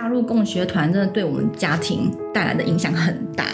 加入共学团真的对我们家庭带来的影响很大。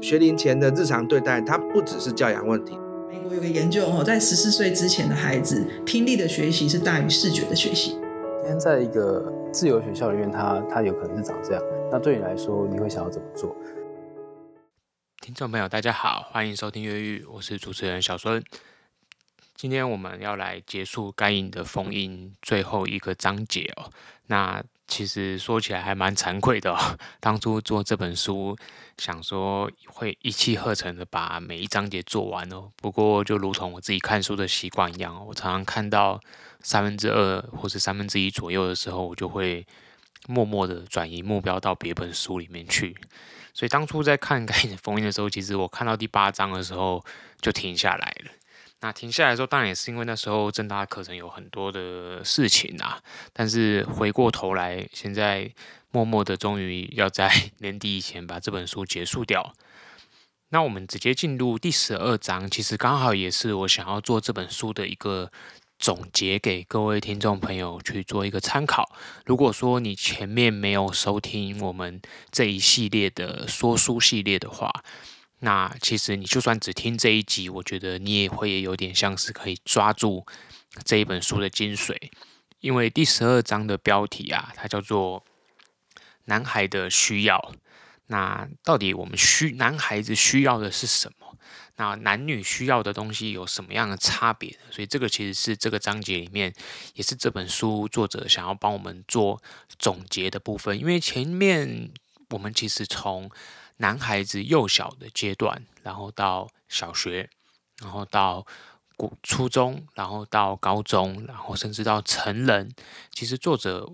学龄前的日常对待，它不只是教养问题。美国有个研究哦，在十四岁之前的孩子，听力的学习是大于视觉的学习。今天在一个自由学校里面，他他有可能是长这样。那对你来说，你会想要怎么做？听众朋友，大家好，欢迎收听《越狱》，我是主持人小孙。今天我们要来结束《该隐的封印》最后一个章节哦。那其实说起来还蛮惭愧的哦。当初做这本书，想说会一气呵成的把每一章节做完哦。不过就如同我自己看书的习惯一样，我常常看到三分之二或是三分之一左右的时候，我就会默默的转移目标到别本书里面去。所以当初在看《该隐的封印》的时候，其实我看到第八章的时候就停下来了。那停下来的时候，当然也是因为那时候正大课程有很多的事情啊。但是回过头来，现在默默的，终于要在 年底以前把这本书结束掉。那我们直接进入第十二章，其实刚好也是我想要做这本书的一个总结，给各位听众朋友去做一个参考。如果说你前面没有收听我们这一系列的说书系列的话，那其实你就算只听这一集，我觉得你也会有点像是可以抓住这一本书的精髓，因为第十二章的标题啊，它叫做“男孩的需要”。那到底我们需男孩子需要的是什么？那男女需要的东西有什么样的差别？所以这个其实是这个章节里面，也是这本书作者想要帮我们做总结的部分。因为前面我们其实从男孩子幼小的阶段，然后到小学，然后到初初中，然后到高中，然后甚至到成人。其实作者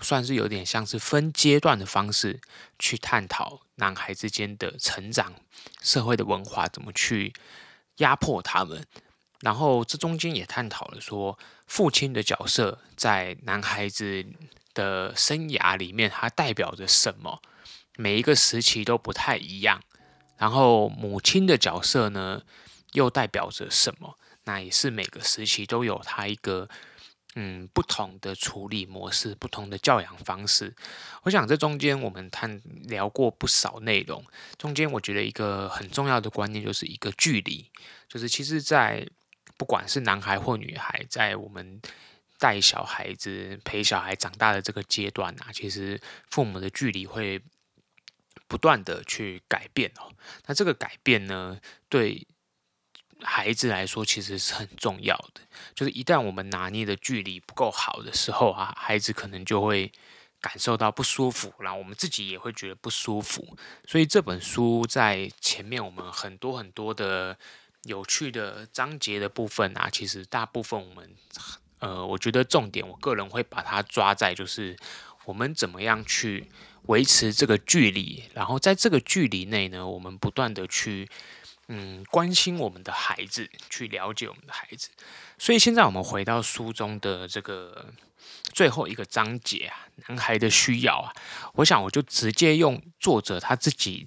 算是有点像是分阶段的方式去探讨男孩之间的成长、社会的文化怎么去压迫他们。然后这中间也探讨了说，父亲的角色在男孩子的生涯里面，它代表着什么？每一个时期都不太一样，然后母亲的角色呢，又代表着什么？那也是每个时期都有它一个嗯不同的处理模式，不同的教养方式。我想这中间我们谈聊过不少内容，中间我觉得一个很重要的观念就是一个距离，就是其实，在不管是男孩或女孩，在我们带小孩子、陪小孩长大的这个阶段啊，其实父母的距离会。不断的去改变哦，那这个改变呢，对孩子来说其实是很重要的。就是一旦我们拿捏的距离不够好的时候啊，孩子可能就会感受到不舒服，然后我们自己也会觉得不舒服。所以这本书在前面我们很多很多的有趣的章节的部分啊，其实大部分我们呃，我觉得重点，我个人会把它抓在就是我们怎么样去。维持这个距离，然后在这个距离内呢，我们不断的去嗯关心我们的孩子，去了解我们的孩子。所以现在我们回到书中的这个最后一个章节啊，男孩的需要啊，我想我就直接用作者他自己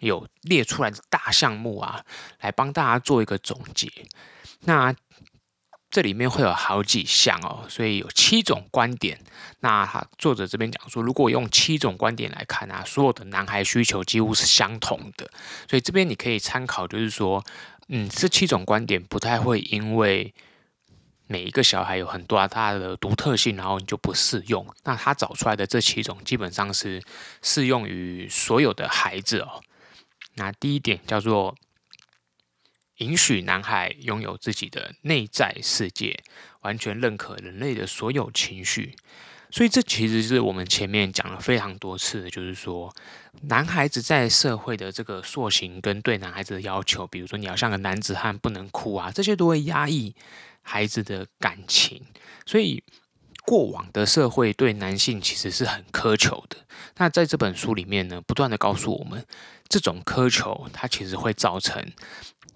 有列出来的大项目啊，来帮大家做一个总结。那这里面会有好几项哦，所以有七种观点。那作者这边讲说，如果用七种观点来看啊，所有的男孩需求几乎是相同的。所以这边你可以参考，就是说，嗯，这七种观点不太会因为每一个小孩有很多他的独特性，然后你就不适用。那他找出来的这七种基本上是适用于所有的孩子哦。那第一点叫做。允许男孩拥有自己的内在世界，完全认可人类的所有情绪。所以，这其实是我们前面讲了非常多次，就是说，男孩子在社会的这个塑形跟对男孩子的要求，比如说你要像个男子汉，不能哭啊，这些都会压抑孩子的感情。所以，过往的社会对男性其实是很苛求的。那在这本书里面呢，不断地告诉我们，这种苛求它其实会造成。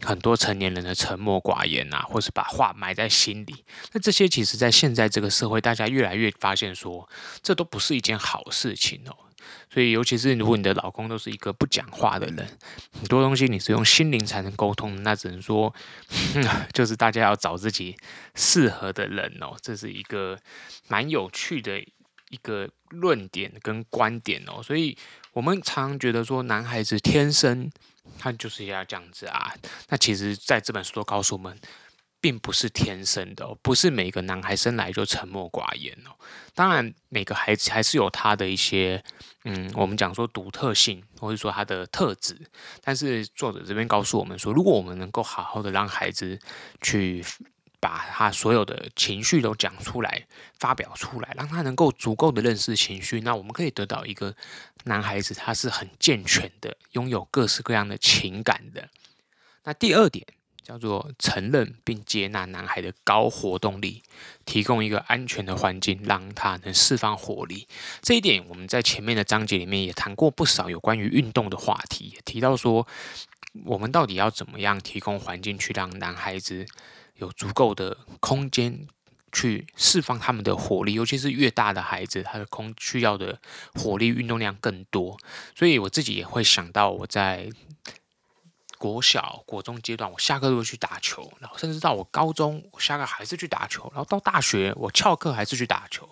很多成年人的沉默寡言啊，或是把话埋在心里，那这些其实，在现在这个社会，大家越来越发现说，这都不是一件好事情哦。所以，尤其是如果你的老公都是一个不讲话的人，很多东西你是用心灵才能沟通，那只能说，就是大家要找自己适合的人哦。这是一个蛮有趣的一个论点跟观点哦。所以我们常常觉得说，男孩子天生他就是要这样子啊。那其实在这本书都告诉我们。并不是天生的，不是每个男孩生来就沉默寡言哦。当然，每个孩子还是有他的一些，嗯，我们讲说独特性，或者说他的特质。但是作者这边告诉我们说，如果我们能够好好的让孩子去把他所有的情绪都讲出来、发表出来，让他能够足够的认识情绪，那我们可以得到一个男孩子，他是很健全的，拥有各式各样的情感的。那第二点。叫做承认并接纳男孩的高活动力，提供一个安全的环境，让他能释放活力。这一点我们在前面的章节里面也谈过不少有关于运动的话题，也提到说我们到底要怎么样提供环境，去让男孩子有足够的空间去释放他们的活力，尤其是越大的孩子，他的空需要的火力运动量更多。所以我自己也会想到我在。国小、国中阶段，我下课都会去打球，然后甚至到我高中，我下课还是去打球，然后到大学，我翘课还是去打球。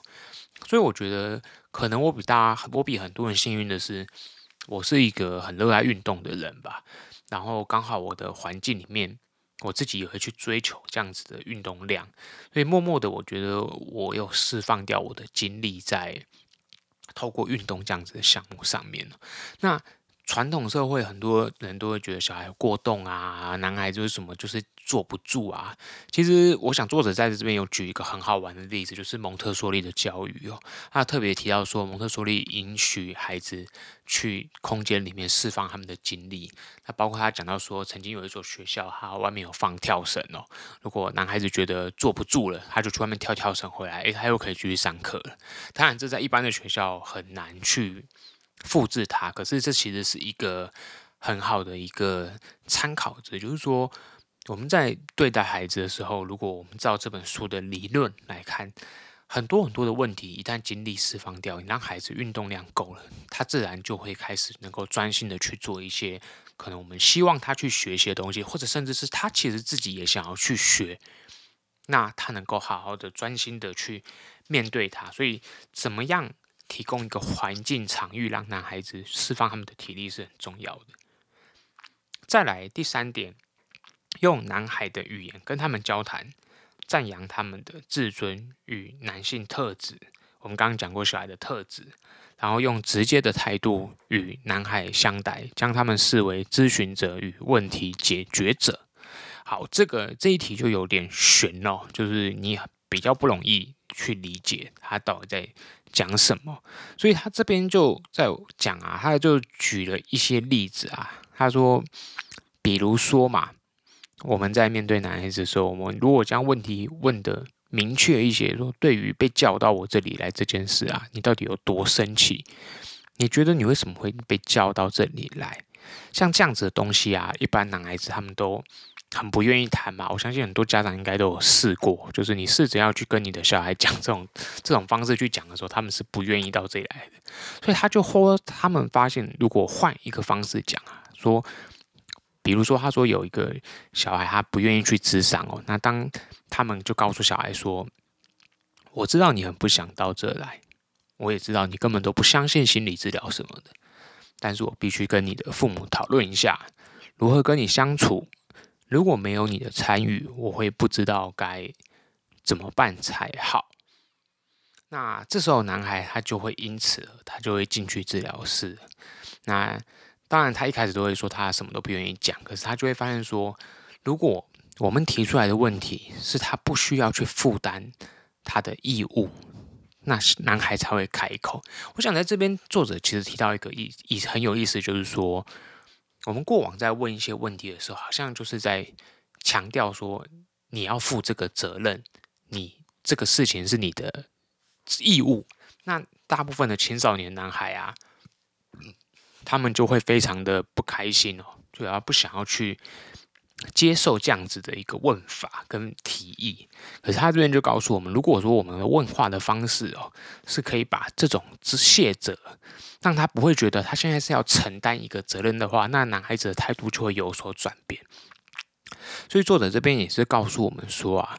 所以我觉得，可能我比大家，我比很多人幸运的是，我是一个很热爱运动的人吧。然后刚好我的环境里面，我自己也会去追求这样子的运动量，所以默默的，我觉得我有释放掉我的精力在透过运动这样子的项目上面。那。传统社会很多人都会觉得小孩过动啊，男孩就是什么就是坐不住啊。其实我想作者在这边有举一个很好玩的例子，就是蒙特梭利的教育哦。他特别提到说，蒙特梭利允许孩子去空间里面释放他们的精力。那包括他讲到说，曾经有一所学校，他外面有放跳绳哦。如果男孩子觉得坐不住了，他就去外面跳跳绳回来，诶，他又可以继续上课了。当然，这在一般的学校很难去。复制它，可是这其实是一个很好的一个参考值，就是说我们在对待孩子的时候，如果我们照这本书的理论来看，很多很多的问题一旦精力释放掉，你让孩子运动量够了，他自然就会开始能够专心的去做一些可能我们希望他去学习的东西，或者甚至是他其实自己也想要去学，那他能够好好的专心的去面对他，所以怎么样？提供一个环境场域，让男孩子释放他们的体力是很重要的。再来第三点，用男孩的语言跟他们交谈，赞扬他们的自尊与男性特质。我们刚刚讲过小孩的特质，然后用直接的态度与男孩相待，将他们视为咨询者与问题解决者。好，这个这一题就有点悬哦，就是你比较不容易去理解他到底在。讲什么？所以他这边就在讲啊，他就举了一些例子啊。他说，比如说嘛，我们在面对男孩子的时候，我们如果将问题问得明确一些，说对于被叫到我这里来这件事啊，你到底有多生气？你觉得你为什么会被叫到这里来？像这样子的东西啊，一般男孩子他们都。很不愿意谈嘛，我相信很多家长应该都有试过，就是你试着要去跟你的小孩讲这种这种方式去讲的时候，他们是不愿意到这里来的。所以他就后他们发现，如果换一个方式讲啊，说，比如说他说有一个小孩他不愿意去咨商哦，那当他们就告诉小孩说，我知道你很不想到这来，我也知道你根本都不相信心理治疗什么的，但是我必须跟你的父母讨论一下，如何跟你相处。如果没有你的参与，我会不知道该怎么办才好。那这时候，男孩他就会因此，他就会进去治疗室。那当然，他一开始都会说他什么都不愿意讲，可是他就会发现说，如果我们提出来的问题是他不需要去负担他的义务，那男孩才会开口。我想在这边，作者其实提到一个意意很有意思，就是说。我们过往在问一些问题的时候，好像就是在强调说你要负这个责任，你这个事情是你的义务。那大部分的青少年男孩啊，他们就会非常的不开心哦，就要不想要去接受这样子的一个问法跟提议。可是他这边就告诉我们，如果说我们的问话的方式哦，是可以把这种致谢者。让他不会觉得他现在是要承担一个责任的话，那男孩子的态度就会有所转变。所以作者这边也是告诉我们说啊，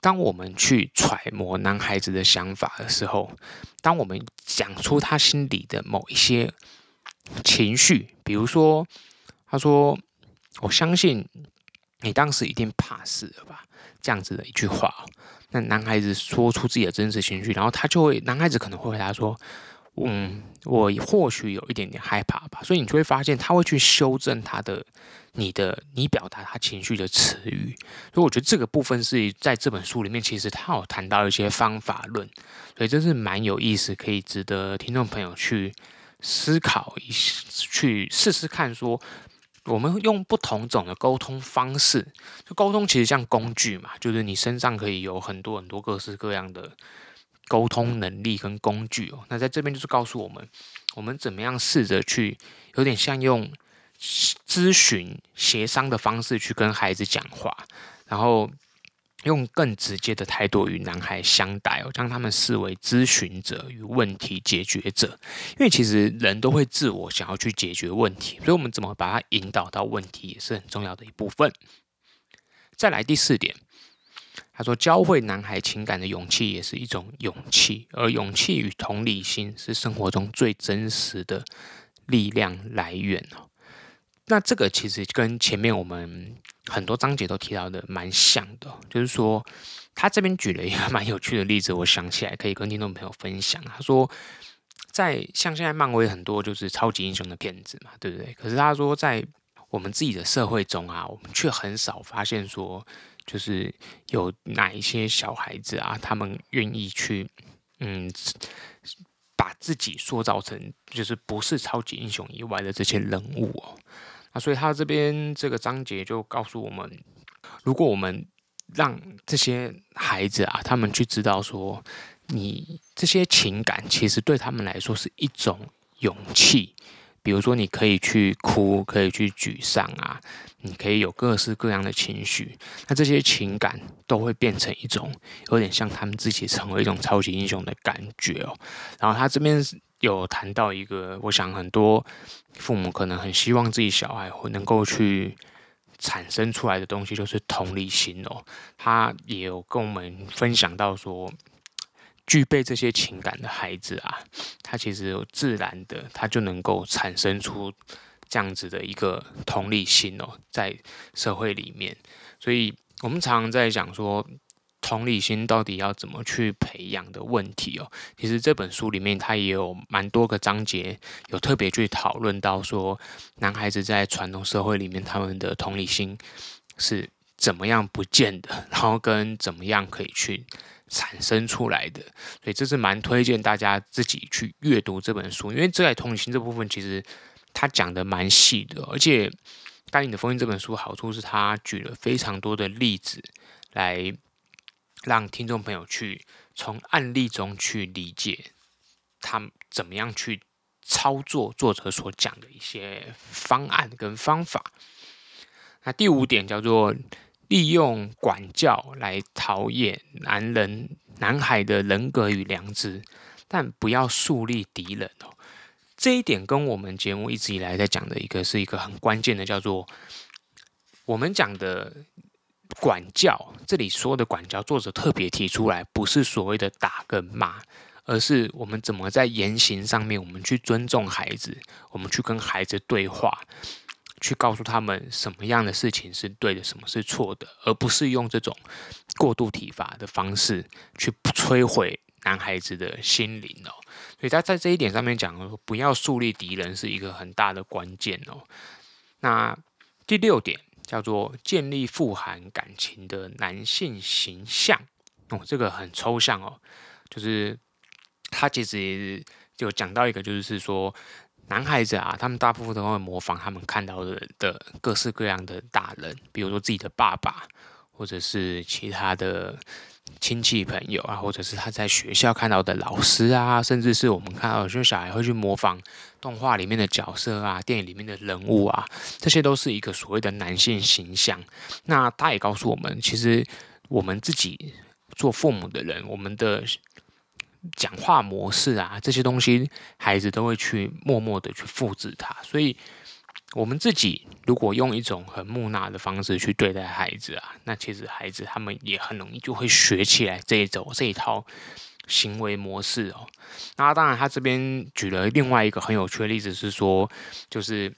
当我们去揣摩男孩子的想法的时候，当我们讲出他心里的某一些情绪，比如说，他说：“我相信你当时一定怕死了吧？”这样子的一句话，那男孩子说出自己的真实情绪，然后他就会，男孩子可能会回答说。嗯，我或许有一点点害怕吧，所以你就会发现他会去修正他的、你的、你表达他情绪的词语。所以我觉得这个部分是在这本书里面，其实他有谈到一些方法论，所以这是蛮有意思，可以值得听众朋友去思考一下，去试试看。说我们用不同种的沟通方式，就沟通其实像工具嘛，就是你身上可以有很多很多各式各样的。沟通能力跟工具哦，那在这边就是告诉我们，我们怎么样试着去，有点像用咨询、协商的方式去跟孩子讲话，然后用更直接的态度与男孩相待哦，将他们视为咨询者与问题解决者。因为其实人都会自我想要去解决问题，所以我们怎么把它引导到问题也是很重要的一部分。再来第四点。他说：“教会男孩情感的勇气也是一种勇气，而勇气与同理心是生活中最真实的力量来源哦。那这个其实跟前面我们很多章节都提到的蛮像的，就是说他这边举了一个蛮有趣的例子，我想起来可以跟听众朋友分享。他说，在像现在漫威很多就是超级英雄的片子嘛，对不对？可是他说在我们自己的社会中啊，我们却很少发现说。”就是有哪一些小孩子啊，他们愿意去，嗯，把自己塑造成就是不是超级英雄以外的这些人物哦。所以他这边这个章节就告诉我们，如果我们让这些孩子啊，他们去知道说，你这些情感其实对他们来说是一种勇气。比如说，你可以去哭，可以去沮丧啊，你可以有各式各样的情绪，那这些情感都会变成一种有点像他们自己成为一种超级英雄的感觉哦。然后他这边有谈到一个，我想很多父母可能很希望自己小孩能够去产生出来的东西，就是同理心哦。他也有跟我们分享到说。具备这些情感的孩子啊，他其实有自然的，他就能够产生出这样子的一个同理心哦，在社会里面。所以，我们常常在讲说，同理心到底要怎么去培养的问题哦。其实这本书里面，它也有蛮多个章节，有特别去讨论到说，男孩子在传统社会里面，他们的同理心是怎么样不见的，然后跟怎么样可以去。产生出来的，所以这是蛮推荐大家自己去阅读这本书，因为这在同理心这部分，其实他讲的蛮细的，而且《该隐的封印》这本书好处是，他举了非常多的例子，来让听众朋友去从案例中去理解他怎么样去操作作者所讲的一些方案跟方法。那第五点叫做。利用管教来陶冶男人、男孩的人格与良知，但不要树立敌人哦。这一点跟我们节目一直以来在讲的一个是一个很关键的，叫做我们讲的管教。这里说的管教，作者特别提出来，不是所谓的打跟骂，而是我们怎么在言行上面，我们去尊重孩子，我们去跟孩子对话。去告诉他们什么样的事情是对的，什么是错的，而不是用这种过度体罚的方式去摧毁男孩子的心灵哦。所以他在这一点上面讲，不要树立敌人是一个很大的关键哦。那第六点叫做建立富含感情的男性形象哦，这个很抽象哦，就是他其实就讲到一个，就是说。男孩子啊，他们大部分都会模仿他们看到的的各式各样的大人，比如说自己的爸爸，或者是其他的亲戚朋友啊，或者是他在学校看到的老师啊，甚至是我们看到有些小孩会去模仿动画里面的角色啊，电影里面的人物啊，这些都是一个所谓的男性形象。那他也告诉我们，其实我们自己做父母的人，我们的。讲话模式啊，这些东西孩子都会去默默的去复制它，所以我们自己如果用一种很木讷的方式去对待孩子啊，那其实孩子他们也很容易就会学起来这一种这一套行为模式哦。那当然，他这边举了另外一个很有趣的例子是说，就是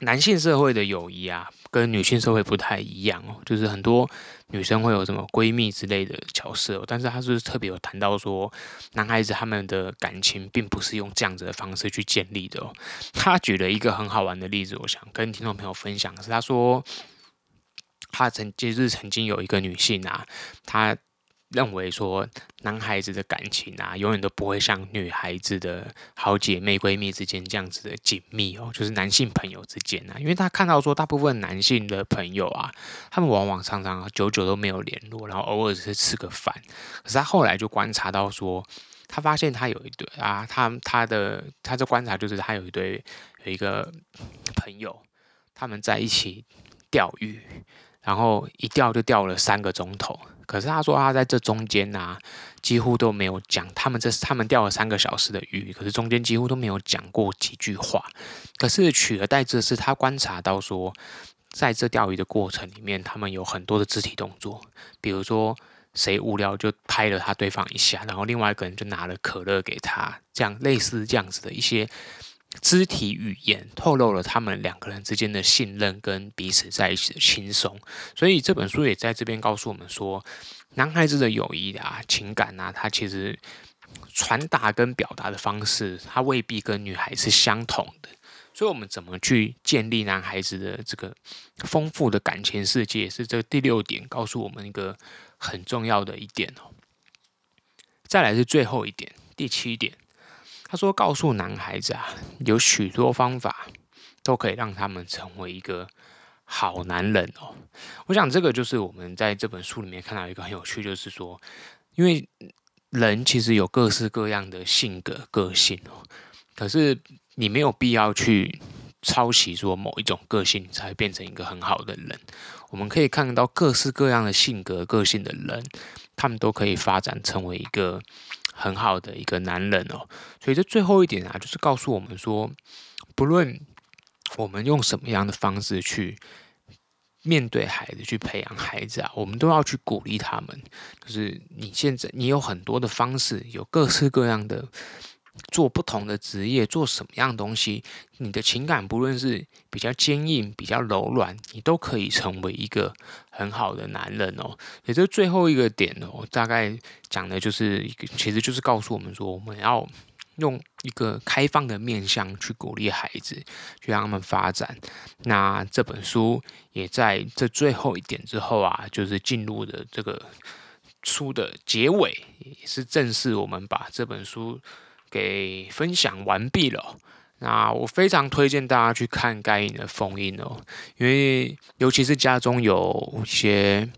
男性社会的友谊啊。跟女性社会不太一样哦，就是很多女生会有什么闺蜜之类的角色，但是他是特别有谈到说，男孩子他们的感情并不是用这样子的方式去建立的哦。他举了一个很好玩的例子，我想跟听众朋友分享，是他说，他曾就是曾经有一个女性啊，她。认为说男孩子的感情啊，永远都不会像女孩子的好姐妹、闺蜜之间这样子的紧密哦，就是男性朋友之间啊，因为他看到说大部分男性的朋友啊，他们往往常常久久都没有联络，然后偶尔只是吃个饭。可是他后来就观察到说，他发现他有一对啊，他他的他的观察就是他有一对有一个朋友，他们在一起钓鱼，然后一钓就钓了三个钟头。可是他说他在这中间啊，几乎都没有讲。他们这他们钓了三个小时的鱼，可是中间几乎都没有讲过几句话。可是取而代之的是，他观察到说，在这钓鱼的过程里面，他们有很多的肢体动作，比如说谁无聊就拍了他对方一下，然后另外一个人就拿了可乐给他，这样类似这样子的一些。肢体语言透露了他们两个人之间的信任跟彼此在一起的轻松，所以这本书也在这边告诉我们说，男孩子的友谊啊、情感啊，他其实传达跟表达的方式，他未必跟女孩是相同的。所以，我们怎么去建立男孩子的这个丰富的感情世界，是这第六点告诉我们一个很重要的一点哦。再来是最后一点，第七点。他说：“告诉男孩子啊，有许多方法都可以让他们成为一个好男人哦。我想这个就是我们在这本书里面看到一个很有趣，就是说，因为人其实有各式各样的性格个性哦，可是你没有必要去抄袭说某一种个性才变成一个很好的人。我们可以看到各式各样的性格个性的人，他们都可以发展成为一个。”很好的一个男人哦，所以这最后一点啊，就是告诉我们说，不论我们用什么样的方式去面对孩子，去培养孩子啊，我们都要去鼓励他们。就是你现在你有很多的方式，有各式各样的。做不同的职业，做什么样的东西，你的情感不论是比较坚硬、比较柔软，你都可以成为一个很好的男人哦。也就最后一个点哦，大概讲的就是一个，其实就是告诉我们说，我们要用一个开放的面向去鼓励孩子，去让他们发展。那这本书也在这最后一点之后啊，就是进入的这个书的结尾，也是正式我们把这本书。给分享完毕了，那我非常推荐大家去看该影的封印哦，因为尤其是家中有一些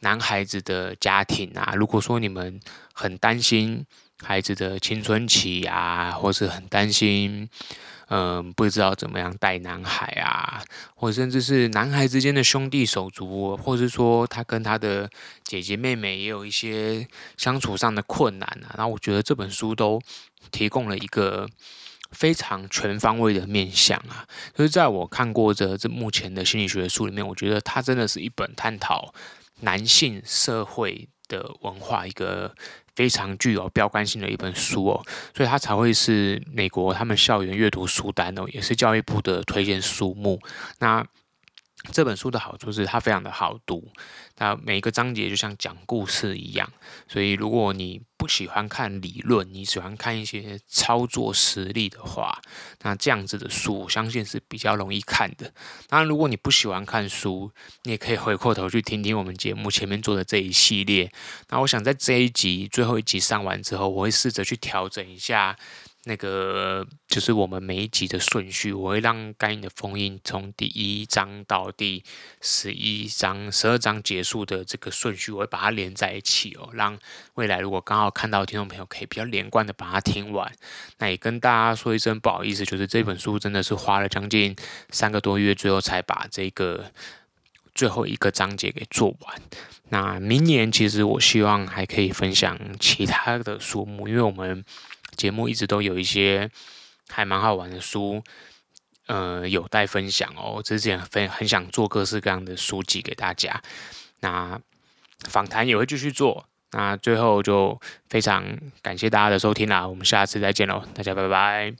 男孩子的家庭啊，如果说你们很担心孩子的青春期啊，或是很担心，嗯，不知道怎么样带男孩啊，或甚至是男孩之间的兄弟手足，或是说他跟他的姐姐妹妹也有一些相处上的困难啊，然后我觉得这本书都提供了一个非常全方位的面向啊，就是在我看过的这目前的心理学书里面，我觉得它真的是一本探讨男性社会的文化一个。非常具有标杆性的一本书哦，所以它才会是美国他们校园阅读书单哦，也是教育部的推荐书目。那这本书的好处是它非常的好读，那每个章节就像讲故事一样。所以如果你不喜欢看理论，你喜欢看一些操作实例的话，那这样子的书我相信是比较容易看的。当然，如果你不喜欢看书，你也可以回过头去听听我们节目前面做的这一系列。那我想在这一集最后一集上完之后，我会试着去调整一下。那个就是我们每一集的顺序，我会让该隐的封印从第一章到第十一章、十二章结束的这个顺序，我会把它连在一起哦，让未来如果刚好看到听众朋友可以比较连贯的把它听完。那也跟大家说一声不好意思，就是这本书真的是花了将近三个多月，最后才把这个最后一个章节给做完。那明年其实我希望还可以分享其他的书目，因为我们。节目一直都有一些还蛮好玩的书，呃有待分享哦。之前很很想做各式各样的书籍给大家，那访谈也会继续做。那最后就非常感谢大家的收听啦，我们下次再见喽，大家拜拜。